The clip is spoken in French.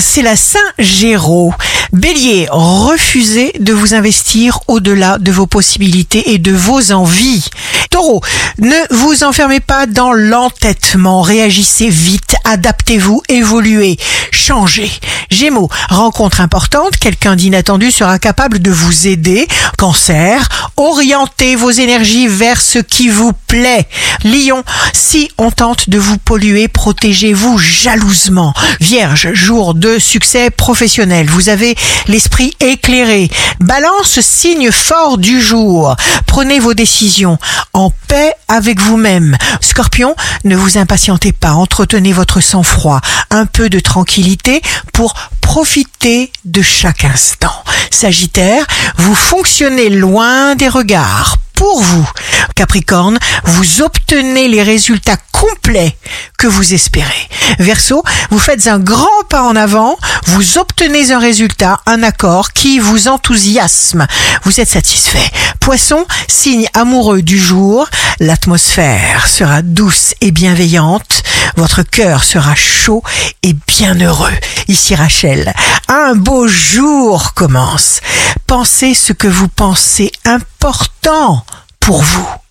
c'est la Saint-Géraud. Bélier, refusez de vous investir au-delà de vos possibilités et de vos envies. Taureau, ne vous enfermez pas dans l'entêtement, réagissez vite, adaptez-vous, évoluez, changez. Gémeaux, rencontre importante, quelqu'un d'inattendu sera capable de vous aider. Cancer, orientez vos énergies vers ce qui vous plaît. Lion, si on tente de vous polluer, protégez-vous jalousement. Vierge, jour de succès professionnel, vous avez l'esprit éclairé. Balance, signe fort du jour. Prenez vos décisions en paix avec vous-même. Scorpion, ne vous impatientez pas, entretenez votre sang-froid, un peu de tranquillité pour profiter de chaque instant. Sagittaire, vous fonctionnez loin des regards pour vous. Capricorne, vous obtenez les résultats complets que vous espérez. Verseau, vous faites un grand pas en avant, vous obtenez un résultat, un accord qui vous enthousiasme. Vous êtes satisfait. Poisson, signe amoureux du jour, l'atmosphère sera douce et bienveillante, votre cœur sera chaud et bien heureux. Ici Rachel, un beau jour commence. Pensez ce que vous pensez important pour vous.